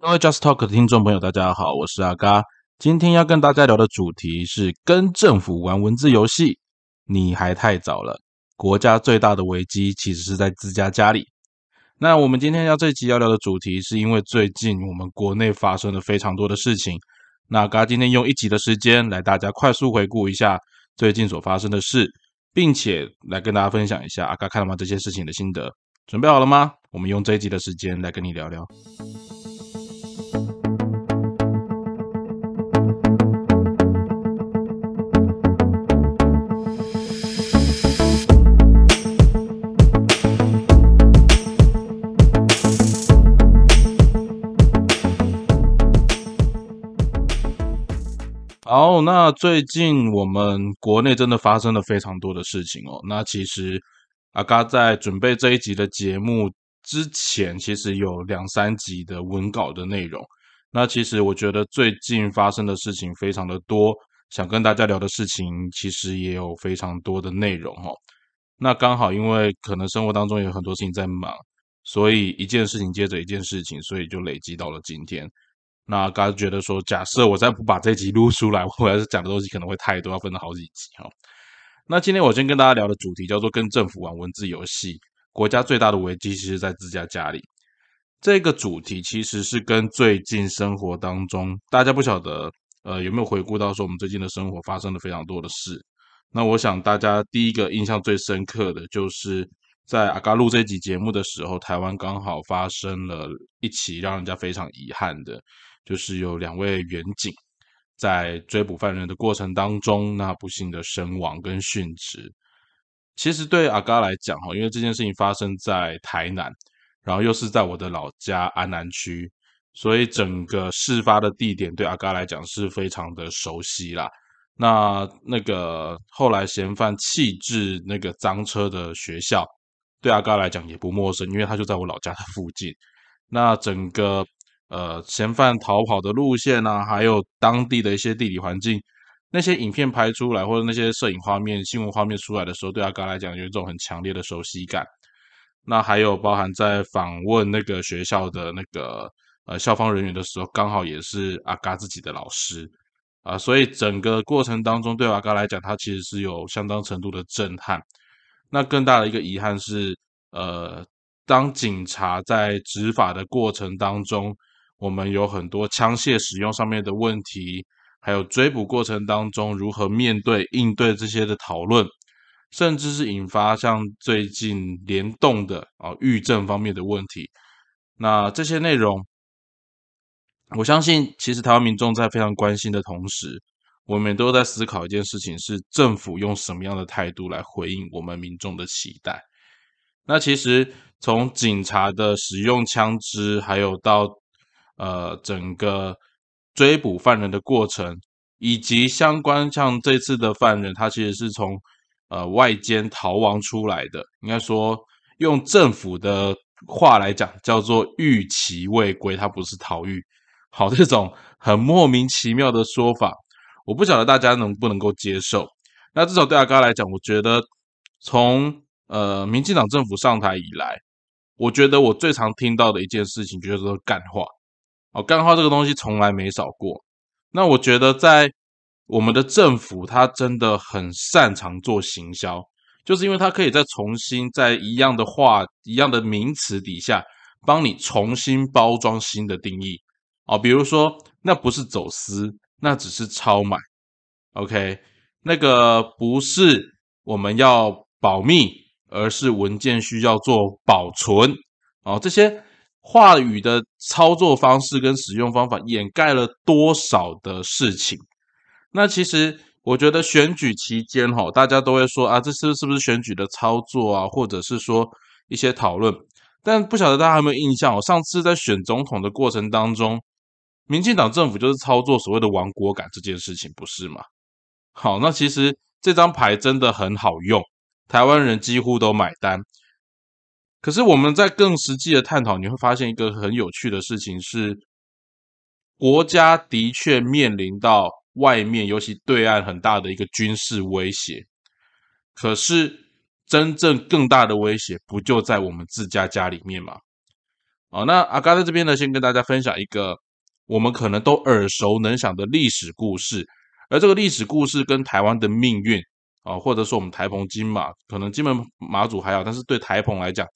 各位 Just Talk 的听众朋友，大家好，我是阿嘎。今天要跟大家聊的主题是跟政府玩文字游戏，你还太早了。国家最大的危机其实是在自家家里。那我们今天要这集要聊的主题，是因为最近我们国内发生了非常多的事情。那嘎今天用一集的时间来大家快速回顾一下最近所发生的事，并且来跟大家分享一下阿嘎看完这些事情的心得。准备好了吗？我们用这一集的时间来跟你聊聊。好，那最近我们国内真的发生了非常多的事情哦。那其实阿嘎在准备这一集的节目之前，其实有两三集的文稿的内容。那其实我觉得最近发生的事情非常的多，想跟大家聊的事情其实也有非常多的内容哦。那刚好因为可能生活当中有很多事情在忙，所以一件事情接着一件事情，所以就累积到了今天。那刚刚觉得说，假设我再不把这集录出来，我还是讲的东西可能会太多，要分成好几集哈。那今天我先跟大家聊的主题叫做“跟政府玩文字游戏”，国家最大的危机其实在自家家里。这个主题其实是跟最近生活当中，大家不晓得呃有没有回顾到说，我们最近的生活发生了非常多的事。那我想大家第一个印象最深刻的就是在阿嘎录这集节目的时候，台湾刚好发生了一起让人家非常遗憾的。就是有两位远警在追捕犯人的过程当中，那不幸的身亡跟殉职。其实对阿嘎来讲哈，因为这件事情发生在台南，然后又是在我的老家安南区，所以整个事发的地点对阿嘎来讲是非常的熟悉啦。那那个后来嫌犯弃置那个赃车的学校，对阿嘎来讲也不陌生，因为他就在我老家的附近。那整个。呃，嫌犯逃跑的路线啊，还有当地的一些地理环境，那些影片拍出来，或者那些摄影画面、新闻画面出来的时候，对阿嘎来讲有一种很强烈的熟悉感。那还有包含在访问那个学校的那个呃校方人员的时候，刚好也是阿嘎自己的老师啊，所以整个过程当中，对阿嘎来讲，他其实是有相当程度的震撼。那更大的一个遗憾是，呃，当警察在执法的过程当中。我们有很多枪械使用上面的问题，还有追捕过程当中如何面对应对这些的讨论，甚至是引发像最近联动的啊狱政方面的问题。那这些内容，我相信其实台湾民众在非常关心的同时，我们都在思考一件事情：是政府用什么样的态度来回应我们民众的期待？那其实从警察的使用枪支，还有到呃，整个追捕犯人的过程，以及相关像这次的犯人，他其实是从呃外间逃亡出来的。应该说，用政府的话来讲，叫做逾期未归，他不是逃狱。好，这种很莫名其妙的说法，我不晓得大家能不能够接受。那至少对阿哥来讲，我觉得从呃民进党政府上台以来，我觉得我最常听到的一件事情，就是说干话。哦，干话这个东西从来没少过。那我觉得，在我们的政府，他真的很擅长做行销，就是因为他可以再重新在一样的话、一样的名词底下，帮你重新包装新的定义。哦，比如说，那不是走私，那只是超买。OK，那个不是我们要保密，而是文件需要做保存。哦，这些。话语的操作方式跟使用方法掩盖了多少的事情？那其实我觉得选举期间哈，大家都会说啊，这是是不是选举的操作啊，或者是说一些讨论？但不晓得大家有没有印象？我，上次在选总统的过程当中，民进党政府就是操作所谓的亡国感这件事情，不是吗？好，那其实这张牌真的很好用，台湾人几乎都买单。可是我们在更实际的探讨，你会发现一个很有趣的事情是，国家的确面临到外面，尤其对岸很大的一个军事威胁。可是真正更大的威胁，不就在我们自家家里面吗？哦，那阿嘎在这边呢，先跟大家分享一个我们可能都耳熟能详的历史故事，而这个历史故事跟台湾的命运啊，或者说我们台澎金马，可能金门马祖还好，但是对台澎来讲，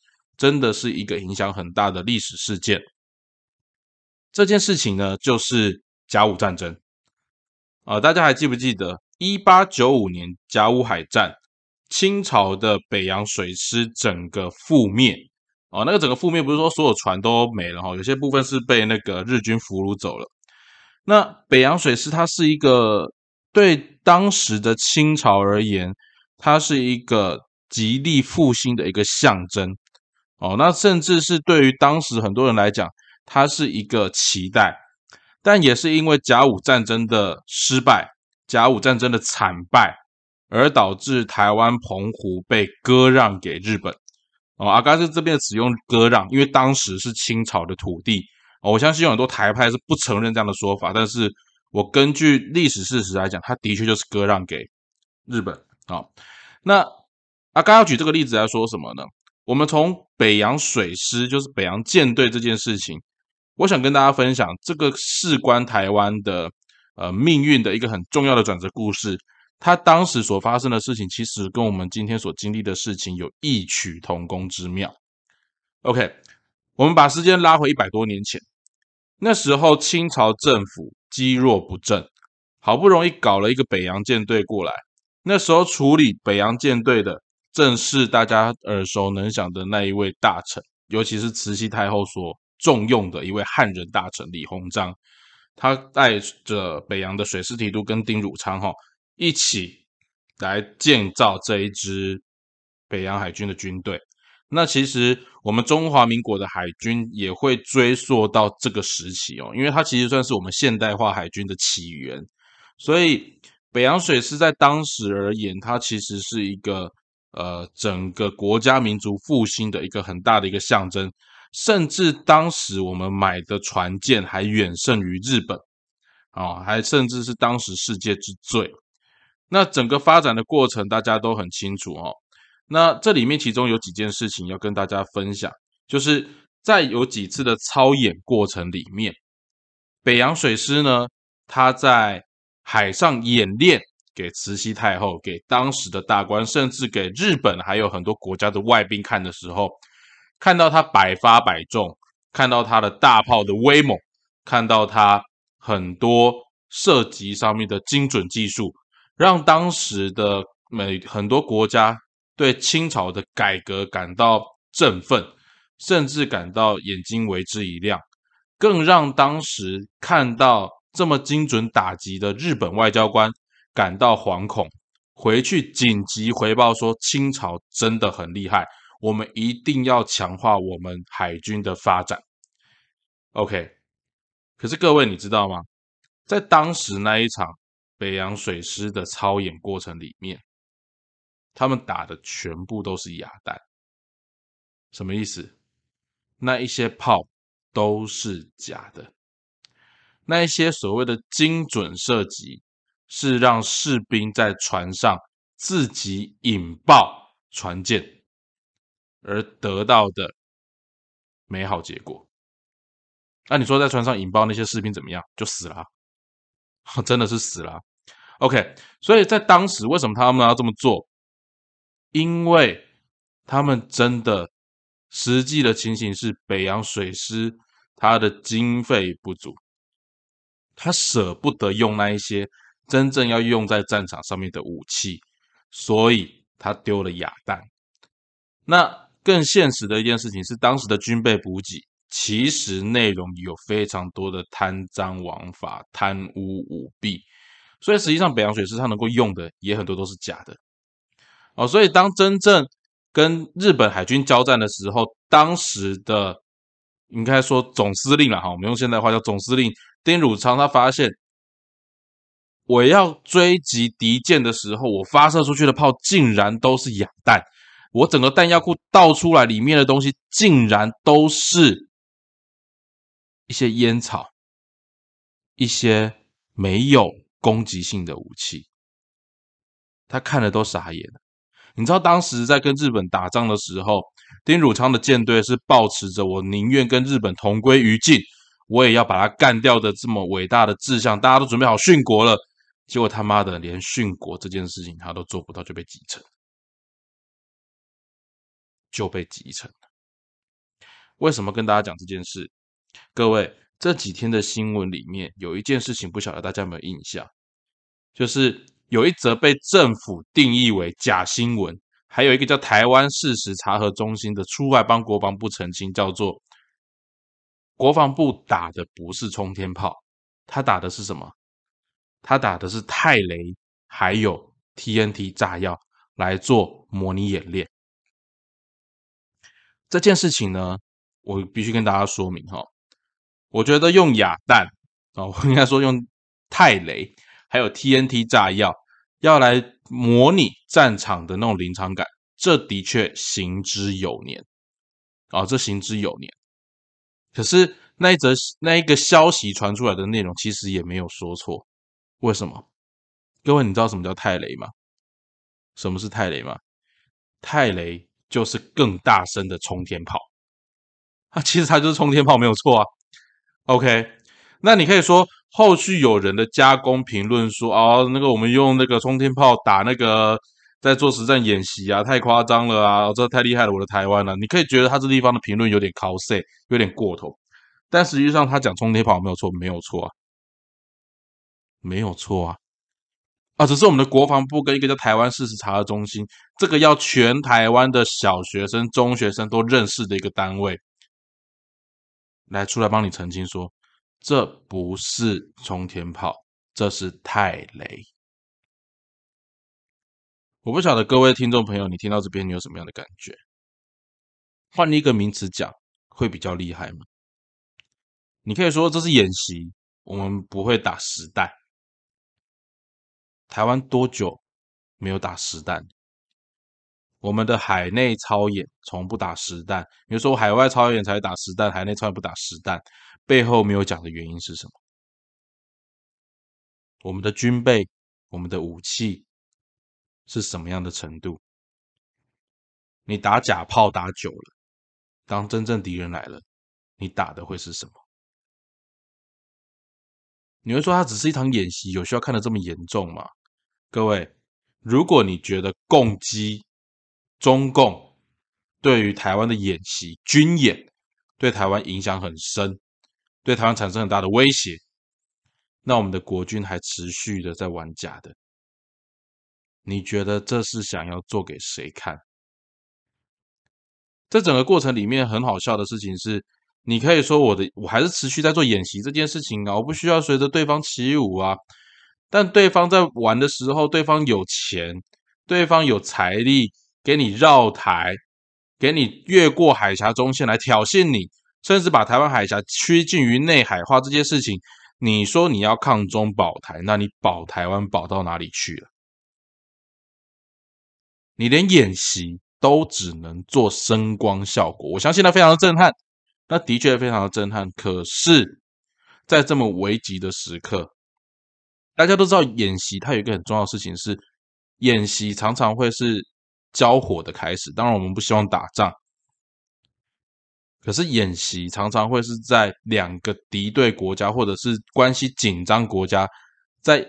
真的是一个影响很大的历史事件。这件事情呢，就是甲午战争。啊，大家还记不记得一八九五年甲午海战，清朝的北洋水师整个覆灭？哦，那个整个覆灭不是说所有船都没了哈，有些部分是被那个日军俘虏走了。那北洋水师它是一个对当时的清朝而言，它是一个极力复兴的一个象征。哦，那甚至是对于当时很多人来讲，它是一个期待。但也是因为甲午战争的失败，甲午战争的惨败，而导致台湾澎湖被割让给日本。哦，阿嘎是这边使用割让，因为当时是清朝的土地。哦我相信有很多台派是不承认这样的说法，但是我根据历史事实来讲，它的确就是割让给日本。好，那阿嘎要举这个例子来说什么呢？我们从北洋水师，就是北洋舰队这件事情，我想跟大家分享这个事关台湾的呃命运的一个很重要的转折故事。他当时所发生的事情，其实跟我们今天所经历的事情有异曲同工之妙。OK，我们把时间拉回一百多年前，那时候清朝政府积弱不振，好不容易搞了一个北洋舰队过来。那时候处理北洋舰队的，正是大家耳熟能详的那一位大臣，尤其是慈禧太后所重用的一位汉人大臣李鸿章。他带着北洋的水师提督跟丁汝昌，哈。一起来建造这一支北洋海军的军队。那其实我们中华民国的海军也会追溯到这个时期哦，因为它其实算是我们现代化海军的起源。所以北洋水师在当时而言，它其实是一个呃整个国家民族复兴的一个很大的一个象征。甚至当时我们买的船舰还远胜于日本啊，还甚至是当时世界之最。那整个发展的过程大家都很清楚哦。那这里面其中有几件事情要跟大家分享，就是在有几次的操演过程里面，北洋水师呢，他在海上演练给慈禧太后、给当时的大官，甚至给日本还有很多国家的外宾看的时候，看到他百发百中，看到他的大炮的威猛，看到他很多射击上面的精准技术。让当时的每很多国家对清朝的改革感到振奋，甚至感到眼睛为之一亮，更让当时看到这么精准打击的日本外交官感到惶恐，回去紧急回报说清朝真的很厉害，我们一定要强化我们海军的发展。OK，可是各位你知道吗？在当时那一场。北洋水师的操演过程里面，他们打的全部都是哑弹，什么意思？那一些炮都是假的，那一些所谓的精准射击，是让士兵在船上自己引爆船舰而得到的美好结果。那你说在船上引爆那些士兵怎么样？就死了，真的是死了。OK，所以在当时，为什么他们要这么做？因为他们真的实际的情形是，北洋水师他的经费不足，他舍不得用那一些真正要用在战场上面的武器，所以他丢了哑弹。那更现实的一件事情是，当时的军备补给其实内容有非常多的贪赃枉法、贪污舞弊。所以实际上，北洋水师他能够用的也很多都是假的哦。所以当真正跟日本海军交战的时候，当时的应该说总司令了哈，我们用现代话叫总司令丁汝昌，他发现我要追击敌舰的时候，我发射出去的炮竟然都是哑弹，我整个弹药库倒出来里面的东西竟然都是一些烟草，一些没有。攻击性的武器，他看了都傻眼了。你知道当时在跟日本打仗的时候，丁汝昌的舰队是抱持着我宁愿跟日本同归于尽，我也要把他干掉的这么伟大的志向，大家都准备好殉国了。结果他妈的连殉国这件事情他都做不到，就被击沉，就被击沉了。为什么跟大家讲这件事？各位这几天的新闻里面有一件事情，不晓得大家有没有印象，就是有一则被政府定义为假新闻。还有一个叫台湾事实查核中心的出外帮国防部澄清，叫做国防部打的不是冲天炮，他打的是什么？他打的是泰雷，还有 TNT 炸药来做模拟演练。这件事情呢，我必须跟大家说明哈，我觉得用哑弹啊，我应该说用泰雷还有 TNT 炸药。要来模拟战场的那种临场感，这的确行之有年啊，这行之有年。可是那一则那一个消息传出来的内容，其实也没有说错。为什么？各位，你知道什么叫泰雷吗？什么是泰雷吗？泰雷就是更大声的冲天炮啊，其实它就是冲天炮，没有错啊。OK，那你可以说。后续有人的加工评论说：“哦，那个我们用那个冲天炮打那个在做实战演习啊，太夸张了啊，这太厉害了，我的台湾了。”你可以觉得他这地方的评论有点 cos，有点过头，但实际上他讲冲天炮没有错，没有错啊，没有错啊，啊，只是我们的国防部跟一个叫台湾事实查核中心，这个要全台湾的小学生、中学生都认识的一个单位，来出来帮你澄清说。这不是冲天炮，这是泰雷。我不晓得各位听众朋友，你听到这边你有什么样的感觉？换一个名词讲，会比较厉害吗？你可以说这是演习，我们不会打实弹。台湾多久没有打实弹？我们的海内操演从不打实弹，比如说海外操演才打实弹，海内操演不打实弹。背后没有讲的原因是什么？我们的军备、我们的武器是什么样的程度？你打假炮打久了，当真正敌人来了，你打的会是什么？你会说它只是一场演习，有需要看得这么严重吗？各位，如果你觉得攻击中共对于台湾的演习军演对台湾影响很深，对台湾产生很大的威胁，那我们的国军还持续的在玩假的，你觉得这是想要做给谁看？这整个过程里面很好笑的事情是，你可以说我的我还是持续在做演习这件事情啊，我不需要随着对方起舞啊，但对方在玩的时候，对方有钱，对方有财力，给你绕台，给你越过海峡中线来挑衅你。甚至把台湾海峡趋近于内海化这件事情，你说你要抗中保台，那你保台湾保到哪里去了？你连演习都只能做声光效果，我相信那非常的震撼，那的确非常的震撼。可是，在这么危急的时刻，大家都知道演习它有一个很重要的事情是，演习常常会是交火的开始。当然，我们不希望打仗。可是演习常常会是在两个敌对国家或者是关系紧张国家，在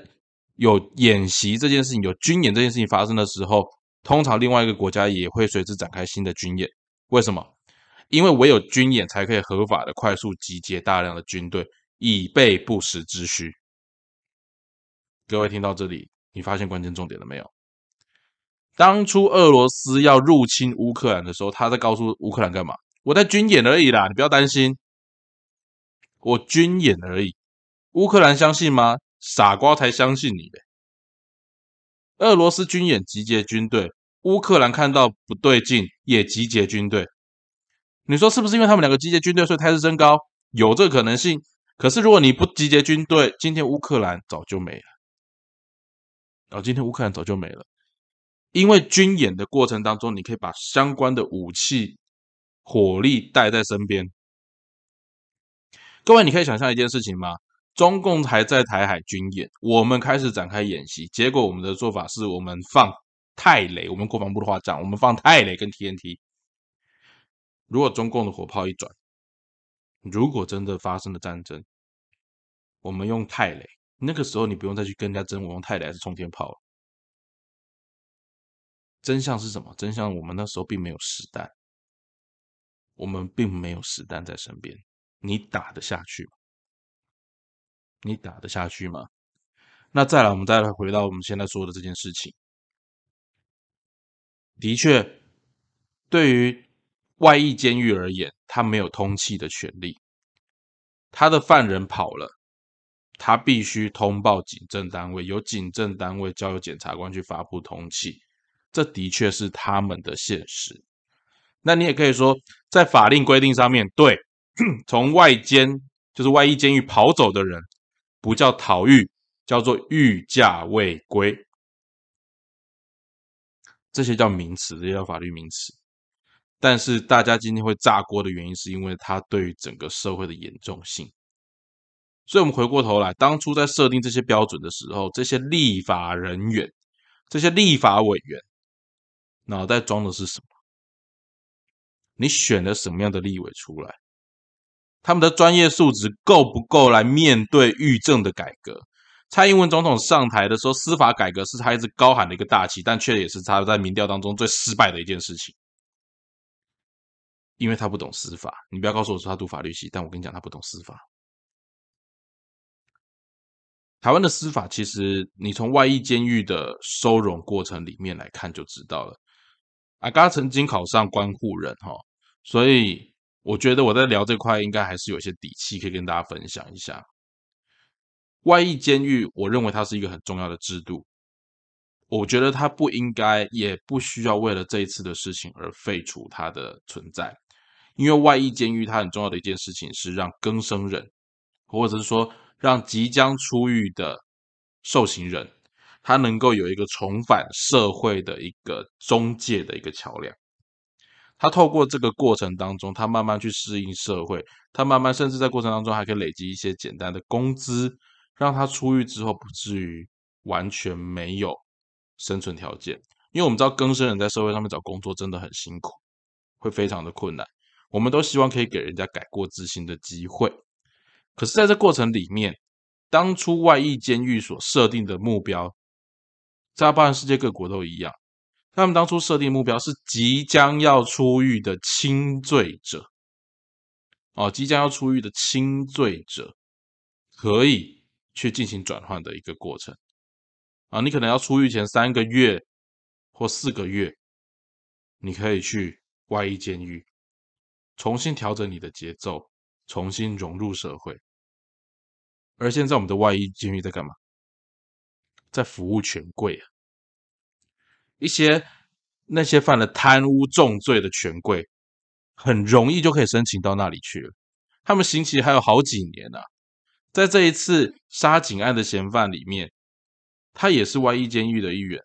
有演习这件事情、有军演这件事情发生的时候，通常另外一个国家也会随之展开新的军演。为什么？因为唯有军演才可以合法的快速集结大量的军队，以备不时之需。各位听到这里，你发现关键重点了没有？当初俄罗斯要入侵乌克兰的时候，他在告诉乌克兰干嘛？我在军演而已啦，你不要担心，我军演而已。乌克兰相信吗？傻瓜才相信你嘞。俄罗斯军演集结军队，乌克兰看到不对劲也集结军队。你说是不是因为他们两个集结军队，所以态势升高？有这个可能性。可是如果你不集结军队，今天乌克兰早就没了。哦，今天乌克兰早就没了，因为军演的过程当中，你可以把相关的武器。火力带在身边，各位，你可以想象一件事情吗？中共还在台海军演，我们开始展开演习，结果我们的做法是我们放泰雷，我们国防部的话讲，我们放泰雷跟 TNT。如果中共的火炮一转，如果真的发生了战争，我们用泰雷，那个时候你不用再去跟人家争，我用泰雷还是冲天炮了。真相是什么？真相我们那时候并没有实弹，我们并没有实弹在身边，你打得下去吗？你打得下去吗？那再来，我们再来回到我们现在说的这件事情。的确，对于外役监狱而言，他没有通气的权利。他的犯人跑了，他必须通报警政单位，由警政单位交由检察官去发布通气。这的确是他们的现实。那你也可以说，在法令规定上面，对，从外监就是外衣监狱跑走的人，不叫逃狱。叫做御驾未归，这些叫名词，这些叫法律名词。但是大家今天会炸锅的原因，是因为它对于整个社会的严重性。所以，我们回过头来，当初在设定这些标准的时候，这些立法人员、这些立法委员，脑袋装的是什么？你选了什么样的立委出来？他们的专业素质够不够来面对预政的改革？蔡英文总统上台的时候，司法改革是他一直高喊的一个大旗，但却也是他在民调当中最失败的一件事情，因为他不懂司法。你不要告诉我说他读法律系，但我跟你讲，他不懂司法。台湾的司法其实，你从外役监狱的收容过程里面来看就知道了。阿嘎曾经考上关护人哈，所以我觉得我在聊这块应该还是有些底气，可以跟大家分享一下。外役监狱，我认为它是一个很重要的制度。我觉得它不应该，也不需要为了这一次的事情而废除它的存在。因为外役监狱它很重要的一件事情是让更生人，或者是说让即将出狱的受刑人，他能够有一个重返社会的一个中介的一个桥梁。他透过这个过程当中，他慢慢去适应社会，他慢慢甚至在过程当中还可以累积一些简单的工资。让他出狱之后不至于完全没有生存条件，因为我们知道更生人在社会上面找工作真的很辛苦，会非常的困难。我们都希望可以给人家改过自新的机会，可是在这过程里面，当初外役监狱所设定的目标，在包含世界各国都一样，他们当初设定目标是即将要出狱的轻罪者，哦，即将要出狱的轻罪者可以。去进行转换的一个过程啊，你可能要出狱前三个月或四个月，你可以去外役监狱，重新调整你的节奏，重新融入社会。而现在我们的外衣监狱在干嘛？在服务权贵啊，一些那些犯了贪污重罪的权贵，很容易就可以申请到那里去了。他们刑期还有好几年呢。在这一次杀警案的嫌犯里面，他也是外衣监狱的一员。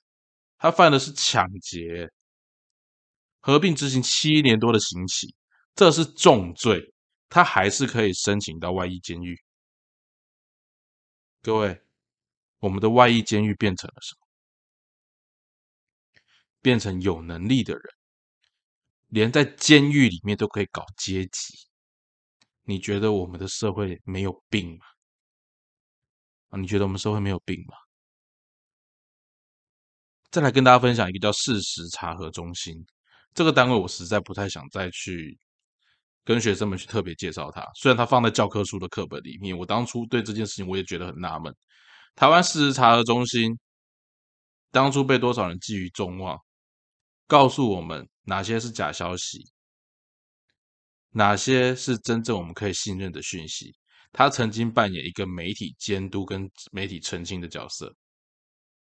他犯的是抢劫，合并执行七年多的刑期，这是重罪，他还是可以申请到外衣监狱。各位，我们的外役监狱变成了什么？变成有能力的人，连在监狱里面都可以搞阶级。你觉得我们的社会没有病吗？啊，你觉得我们社会没有病吗？再来跟大家分享一个叫事实查核中心这个单位，我实在不太想再去跟学生们去特别介绍它。虽然它放在教科书的课本里面，我当初对这件事情我也觉得很纳闷。台湾事实查核中心当初被多少人寄予众望，告诉我们哪些是假消息，哪些是真正我们可以信任的讯息。他曾经扮演一个媒体监督跟媒体澄清的角色，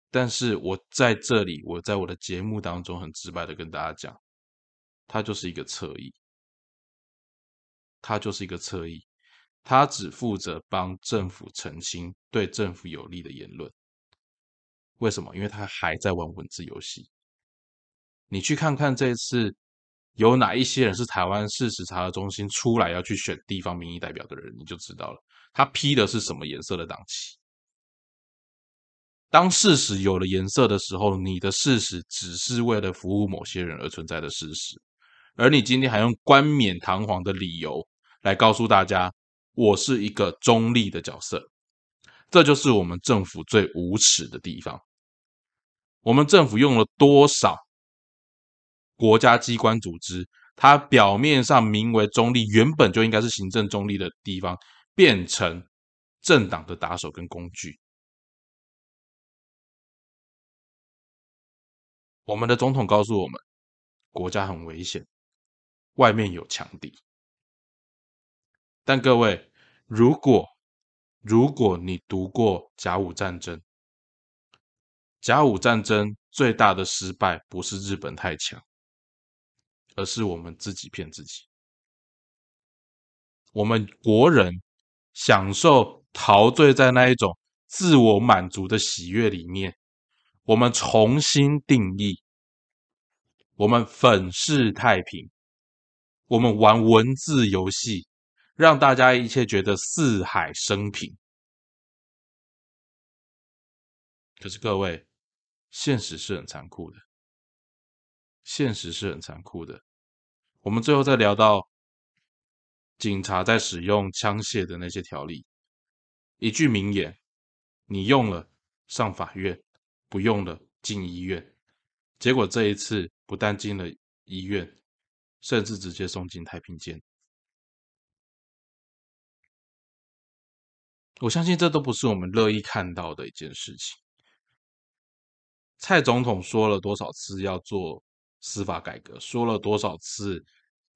但是我在这里，我在我的节目当中很直白的跟大家讲，他就是一个侧翼，他就是一个侧翼，他只负责帮政府澄清对政府有利的言论。为什么？因为他还在玩文字游戏。你去看看这次。有哪一些人是台湾事实查核中心出来要去选地方民意代表的人，你就知道了。他批的是什么颜色的党旗？当事实有了颜色的时候，你的事实只是为了服务某些人而存在的事实。而你今天还用冠冕堂皇的理由来告诉大家，我是一个中立的角色，这就是我们政府最无耻的地方。我们政府用了多少国家机关组织，它表面上名为中立，原本就应该是行政中立的地方，变成政党的打手跟工具。我们的总统告诉我们，国家很危险，外面有强敌。但各位，如果如果你读过甲午战争，甲午战争最大的失败不是日本太强，而是我们自己骗自己。我们国人享受陶醉在那一种自我满足的喜悦里面，我们重新定义，我们粉饰太平，我们玩文字游戏，让大家一切觉得四海升平。可是各位。现实是很残酷的，现实是很残酷的。我们最后再聊到警察在使用枪械的那些条例，一句名言：你用了上法院，不用了进医院。结果这一次不但进了医院，甚至直接送进太平间。我相信这都不是我们乐意看到的一件事情。蔡总统说了多少次要做司法改革？说了多少次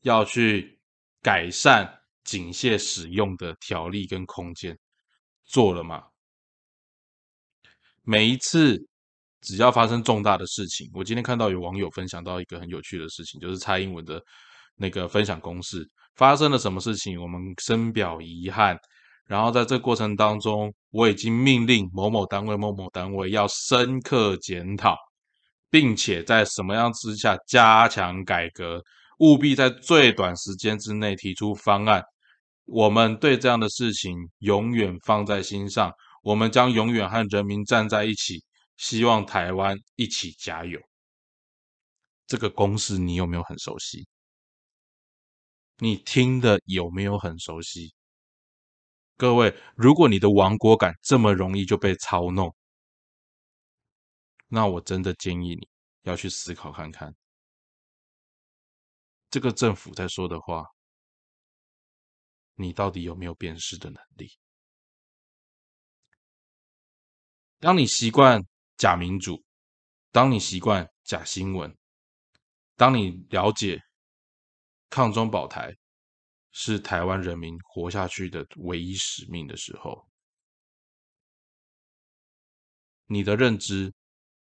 要去改善警械使用的条例跟空间？做了吗？每一次只要发生重大的事情，我今天看到有网友分享到一个很有趣的事情，就是蔡英文的那个分享公式，发生了什么事情，我们深表遗憾。然后在这过程当中，我已经命令某某单位、某某单位要深刻检讨，并且在什么样之下加强改革，务必在最短时间之内提出方案。我们对这样的事情永远放在心上，我们将永远和人民站在一起，希望台湾一起加油。这个公式你有没有很熟悉？你听的有没有很熟悉？各位，如果你的亡国感这么容易就被操弄，那我真的建议你要去思考看看，这个政府在说的话，你到底有没有辨识的能力？当你习惯假民主，当你习惯假新闻，当你了解抗中保台。是台湾人民活下去的唯一使命的时候，你的认知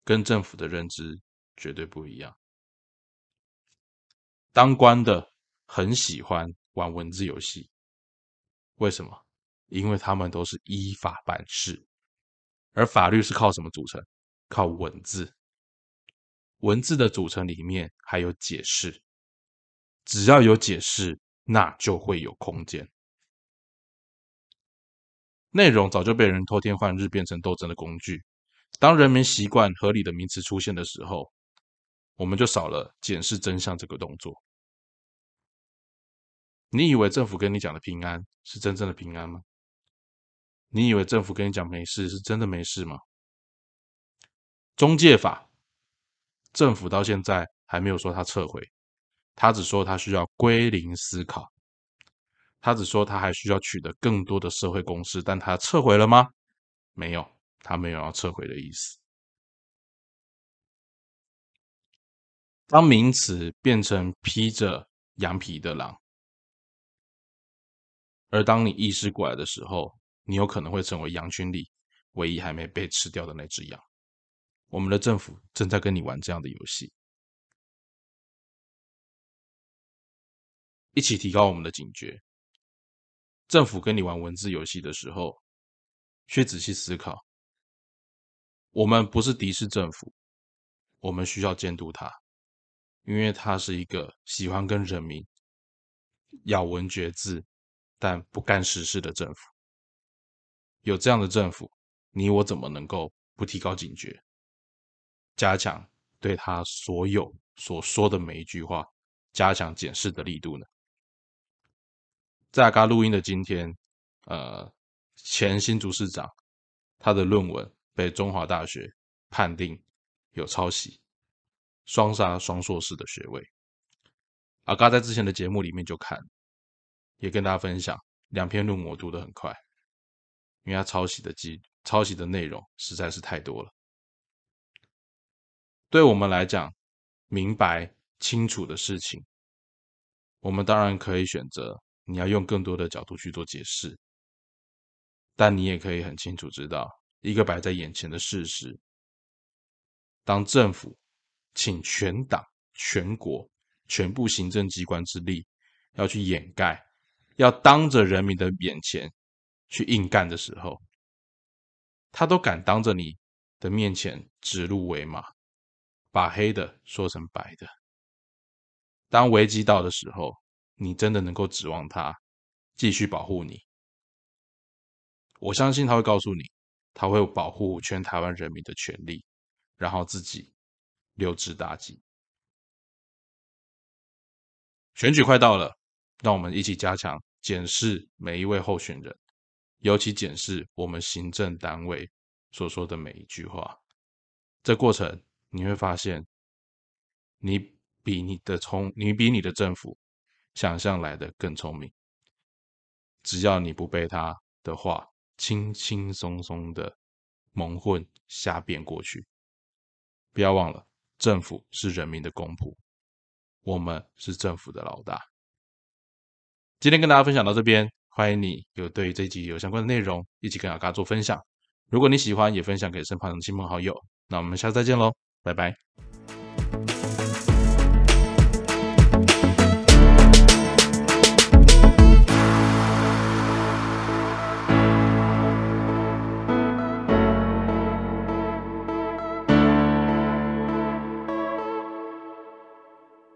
跟政府的认知绝对不一样。当官的很喜欢玩文字游戏，为什么？因为他们都是依法办事，而法律是靠什么组成？靠文字。文字的组成里面还有解释，只要有解释。那就会有空间。内容早就被人偷天换日，变成斗争的工具。当人民习惯合理的名词出现的时候，我们就少了检视真相这个动作。你以为政府跟你讲的平安是真正的平安吗？你以为政府跟你讲没事是真的没事吗？中介法，政府到现在还没有说他撤回。他只说他需要归零思考，他只说他还需要取得更多的社会共识，但他撤回了吗？没有，他没有要撤回的意思。当名词变成披着羊皮的狼，而当你意识过来的时候，你有可能会成为羊群里唯一还没被吃掉的那只羊。我们的政府正在跟你玩这样的游戏。一起提高我们的警觉。政府跟你玩文字游戏的时候，需仔细思考。我们不是敌视政府，我们需要监督他，因为他是一个喜欢跟人民咬文嚼字，但不干实事的政府。有这样的政府，你我怎么能够不提高警觉，加强对他所有所说的每一句话加强检视的力度呢？在阿嘎录音的今天，呃，前新竹市长他的论文被中华大学判定有抄袭，双杀双硕士的学位。阿嘎在之前的节目里面就看，也跟大家分享两篇论文我读得很快，因为他抄袭的记抄袭的内容实在是太多了。对我们来讲，明白清楚的事情，我们当然可以选择你要用更多的角度去做解释，但你也可以很清楚知道一个摆在眼前的事实：当政府请全党全国。全部行政机关之力要去掩盖，要当着人民的眼前去硬干的时候，他都敢当着你的面前指鹿为马，把黑的说成白的。当危机到的时候，你真的能够指望他继续保护你？我相信他会告诉你，他会保护全台湾人民的权利，然后自己溜之大吉。选举快到了，让我们一起加强检视每一位候选人，尤其检视我们行政单位所说的每一句话。这过程你会发现，你比你的从，你比你的政府想象来的更聪明。只要你不被他的话轻轻松松的蒙混瞎编过去，不要忘了，政府是人民的公仆。我们是政府的老大。今天跟大家分享到这边，欢迎你有对这集有相关的内容，一起跟阿嘎做分享。如果你喜欢，也分享给身旁的亲朋好友。那我们下次再见喽，拜拜。